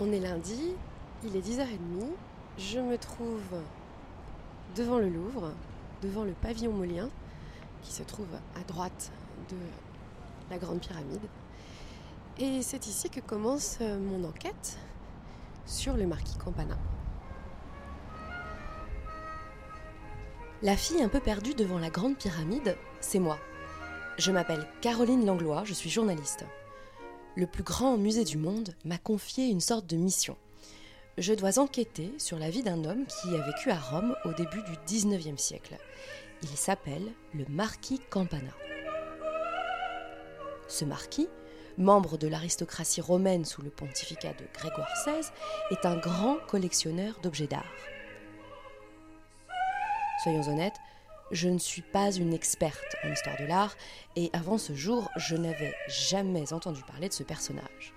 On est lundi, il est 10h30, je me trouve devant le Louvre, devant le pavillon molien, qui se trouve à droite de la Grande Pyramide. Et c'est ici que commence mon enquête sur le marquis Campana. La fille un peu perdue devant la Grande Pyramide, c'est moi. Je m'appelle Caroline Langlois, je suis journaliste. Le plus grand musée du monde m'a confié une sorte de mission. Je dois enquêter sur la vie d'un homme qui a vécu à Rome au début du 19e siècle. Il s'appelle le marquis Campana. Ce marquis, membre de l'aristocratie romaine sous le pontificat de Grégoire XVI, est un grand collectionneur d'objets d'art. Soyons honnêtes, je ne suis pas une experte en histoire de l'art et avant ce jour, je n'avais jamais entendu parler de ce personnage.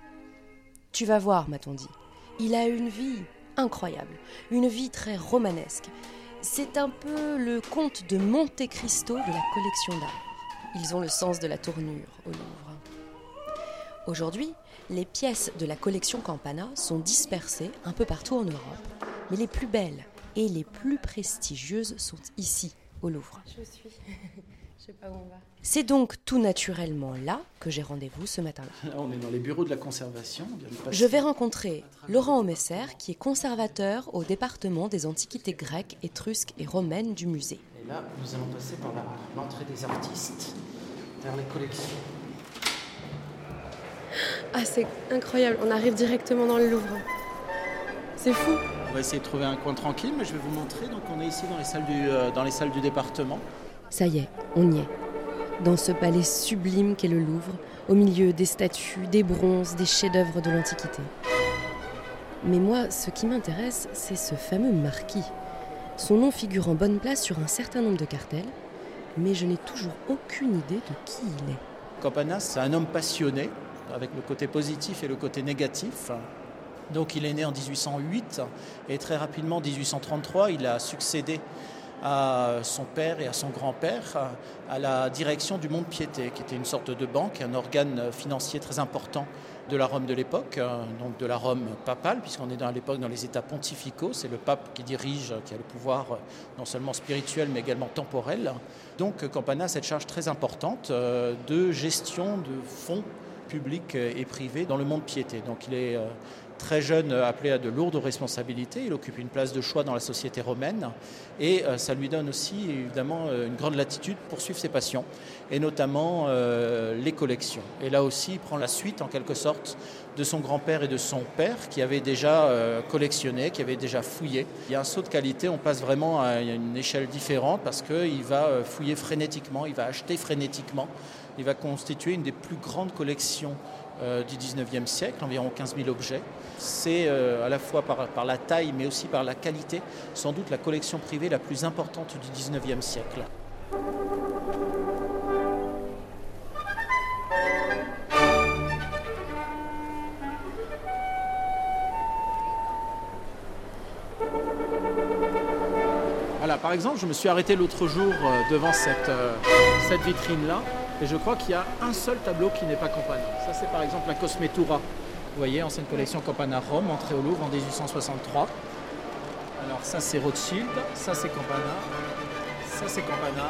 Tu vas voir, m'a-t-on dit. Il a une vie incroyable, une vie très romanesque. C'est un peu le conte de Monte Cristo de la collection d'art. Ils ont le sens de la tournure au Louvre. Aujourd'hui, les pièces de la collection Campana sont dispersées un peu partout en Europe, mais les plus belles et les plus prestigieuses sont ici, au Louvre. Je suis. Je sais pas où on va. C'est donc tout naturellement là que j'ai rendez-vous ce matin-là. On est dans les bureaux de la conservation. Je vais rencontrer Laurent Omesser, qui est conservateur au département des antiquités grecques, étrusques et romaines du musée. Et là, nous allons passer par l'entrée des artistes, vers les collections. Ah, c'est incroyable, on arrive directement dans le Louvre. C'est fou. On va essayer de trouver un coin tranquille, mais je vais vous montrer. Donc on est ici dans les salles du, euh, dans les salles du département. Ça y est, on y est. Dans ce palais sublime qu'est le Louvre, au milieu des statues, des bronzes, des chefs-d'œuvre de l'Antiquité. Mais moi, ce qui m'intéresse, c'est ce fameux marquis. Son nom figure en bonne place sur un certain nombre de cartels, mais je n'ai toujours aucune idée de qui il est. Campanas, c'est un homme passionné, avec le côté positif et le côté négatif. Donc il est né en 1808 et très rapidement, en 1833, il a succédé à son père et à son grand-père à la direction du Monde Piété, qui était une sorte de banque, un organe financier très important de la Rome de l'époque, donc de la Rome papale, puisqu'on est dans l'époque dans les États pontificaux, c'est le pape qui dirige, qui a le pouvoir non seulement spirituel mais également temporel. Donc Campana a cette charge très importante euh, de gestion de fonds publics et privés dans le monde piété. Donc il est euh, très jeune euh, appelé à de lourdes responsabilités. Il occupe une place de choix dans la société romaine et euh, ça lui donne aussi évidemment euh, une grande latitude pour suivre ses passions et notamment les collections. Et là aussi, il prend la suite en quelque sorte de son grand-père et de son père qui avaient déjà collectionné, qui avaient déjà fouillé. Il y a un saut de qualité, on passe vraiment à une échelle différente parce qu'il va fouiller frénétiquement, il va acheter frénétiquement, il va constituer une des plus grandes collections euh, du 19e siècle, environ 15 000 objets. C'est euh, à la fois par, la taille mais aussi par la qualité, sans doute la collection privée la plus importante du 19e siècle. Voilà, par exemple, je me suis arrêté l'autre jour euh, devant cette, cette vitrine-là. Et je crois qu'il y a un seul tableau qui n'est pas Campana. Ça, c'est par exemple la Cosmetura. Vous voyez, ancienne collection Campana Rome, entrée au Louvre en 1863. Alors, ça, c'est Rothschild, ça, c'est Campana, ça, c'est Campana,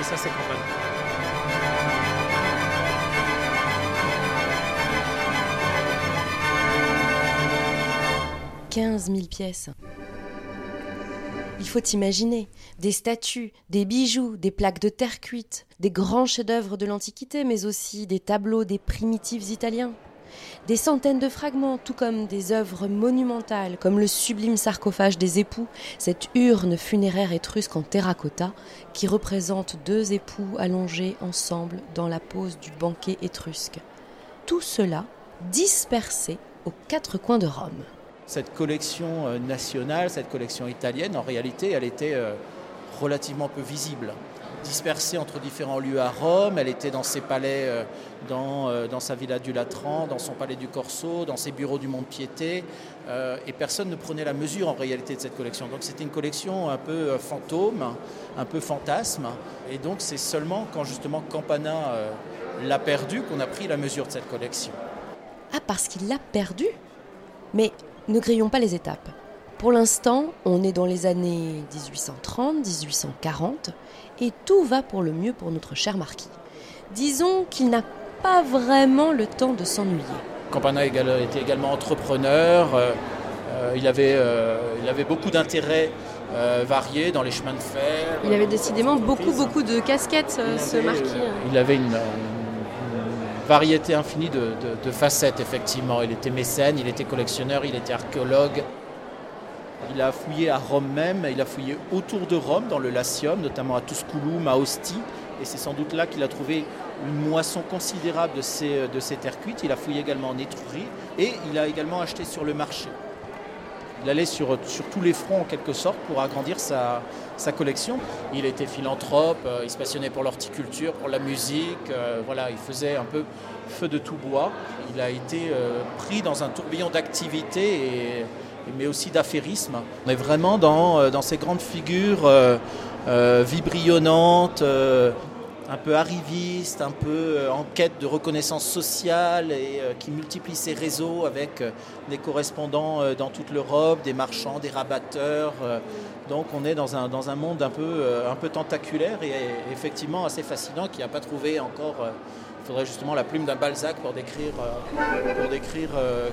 et ça, c'est Campana. 15 000 pièces. Il faut imaginer des statues, des bijoux, des plaques de terre cuite, des grands chefs-d'œuvre de l'Antiquité, mais aussi des tableaux des primitifs italiens. Des centaines de fragments, tout comme des œuvres monumentales, comme le sublime sarcophage des époux, cette urne funéraire étrusque en terracotta qui représente deux époux allongés ensemble dans la pose du banquet étrusque. Tout cela dispersé aux quatre coins de Rome cette collection euh, nationale, cette collection italienne, en réalité, elle était euh, relativement peu visible. Dispersée entre différents lieux à Rome, elle était dans ses palais, euh, dans, dans sa villa du Latran, dans son palais du Corso, dans ses bureaux du Monde Piété, et personne ne prenait la mesure en réalité de cette collection. Donc c'était une collection un peu fantôme, un peu fantasme, et donc c'est seulement quand justement Campana l'a perdu qu'on a pris la mesure de cette collection. Ah, parce qu'il l'a perdu? Mais ne grillons pas les étapes. Pour l'instant, on est dans les années 1830-1840 et tout va pour le mieux pour notre cher marquis. Disons qu'il n'a pas vraiment le temps de s'ennuyer. Campana était également entrepreneur, euh, euh, il, avait, euh, il avait beaucoup d'intérêts variés dans les chemins de fer. Il avait décidément beaucoup, beaucoup de casquettes, ce marquis. il avait une, variété infinie de, facettes, effectivement. Il était mécène, il était collectionneur, il était archéologue. Il a fouillé à Rome même, il a fouillé autour de Rome, dans le Latium, notamment à Tusculum, à Ostie. Et c'est sans doute là qu'il a trouvé une moisson considérable de ces, de ces terres cuites. Il a fouillé également en Étrurie et il a également acheté sur le marché. Il allait sur, sur tous les fronts en quelque sorte pour agrandir sa, sa collection. Il était philanthrope, euh, il se passionnait pour l'horticulture, pour la musique. Euh, voilà, il faisait un peu feu de tout bois. Il a été euh, pris dans un tourbillon d'activité mais aussi d'affairisme. On est vraiment dans, dans ces grandes figures vibrillonnantes, un peu arriviste, un peu euh, en quête de reconnaissance sociale et euh, qui multiplie ses réseaux avec euh, des correspondants dans toute l'Europe, des marchands, des rabatteurs. Donc on est dans un, monde un peu, un peu tentaculaire et effectivement assez fascinant qui n'a pas trouvé encore. Il faudrait justement la plume d'un Balzac pour décrire, pour décrire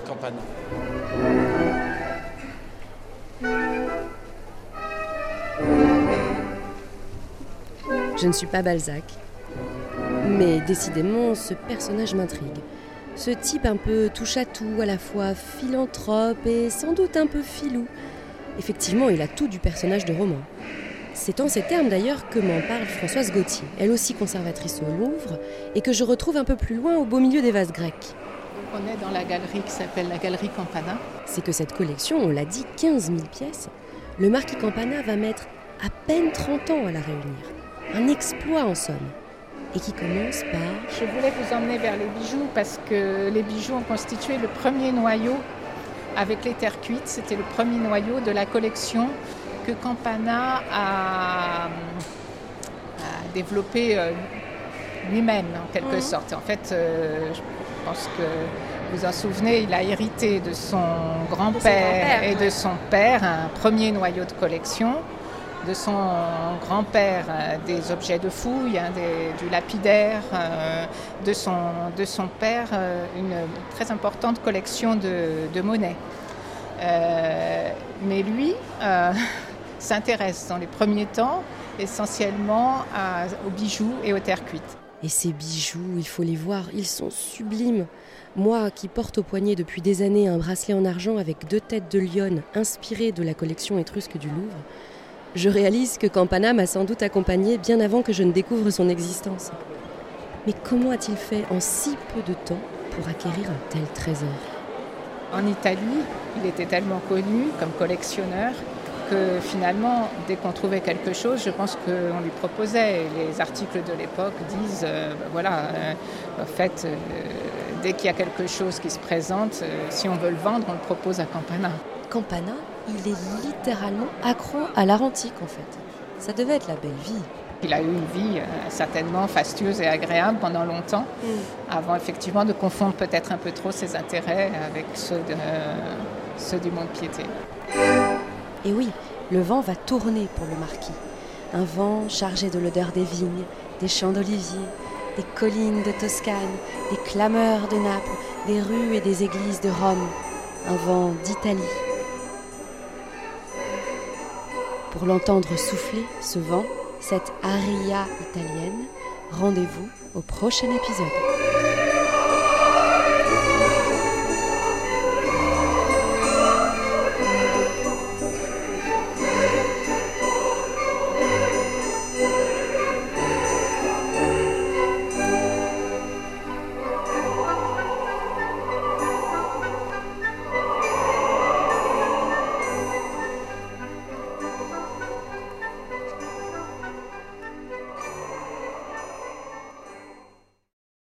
Campana. Je ne suis pas Balzac, mais décidément, ce personnage m'intrigue. Ce type un peu touche à tout, à la fois philanthrope et sans doute un peu filou. Effectivement, il a tout du personnage de roman. C'est en ces termes d'ailleurs que m'en parle Françoise Gauthier, elle aussi conservatrice au Louvre, et que je retrouve un peu plus loin au beau milieu des vases grecs. On est dans la galerie qui s'appelle la galerie Campana. C'est que cette collection, on l'a dit, 15 000 pièces, le marquis Campana va mettre à peine 30 ans à la réunir. Un exploit en somme et qui commence par... Je voulais vous emmener vers les bijoux parce que les bijoux ont constitué le premier noyau avec les terres cuites. C'était le premier noyau de la collection que Campana a, développé euh, lui-même en quelque mhm. sorte. En fait, euh, je pense que vous en souvenez, il a hérité de son grand-père et de son père un premier noyau de collection de son grand-père euh, des objets de fouille, hein, du lapidaire, euh, de, son, père euh, une très importante collection de, de monnaies. mais lui s'intéresse dans les premiers temps essentiellement aux bijoux et aux terres cuites. Et ces bijoux, il faut les voir, ils sont sublimes. Moi qui porte au poignet depuis des années un bracelet en argent avec deux têtes de lionne inspirées de la collection étrusque du Louvre, je réalise que Campana m'a sans doute accompagné bien avant que je ne découvre son existence. Mais comment a-t-il fait en si peu de temps pour acquérir un tel trésor? En Italie, il était tellement connu comme collectionneur que finalement, dès qu'on trouvait quelque chose, je pense qu'on lui proposait. Les articles de l'époque disent, euh, ben voilà, euh, en fait, euh, dès qu'il y a quelque chose qui se présente, si on veut le vendre, on le propose à Campana. Campana? Il est littéralement accro à l'art antique en fait. Ça devait être la belle vie. Il a eu une vie euh, certainement fastueuse et agréable pendant longtemps, mm. avant effectivement de confondre peut-être un peu trop ses intérêts avec ceux, de, ceux du monde piété. Et oui, le vent va tourner pour le marquis. Un vent chargé de l'odeur des vignes, des champs d'oliviers, des collines de Toscane, des clameurs de Naples, des rues et des églises de Rome. Un vent d'Italie Pour l'entendre souffler, ce vent, cette aria italienne, rendez-vous au prochain épisode.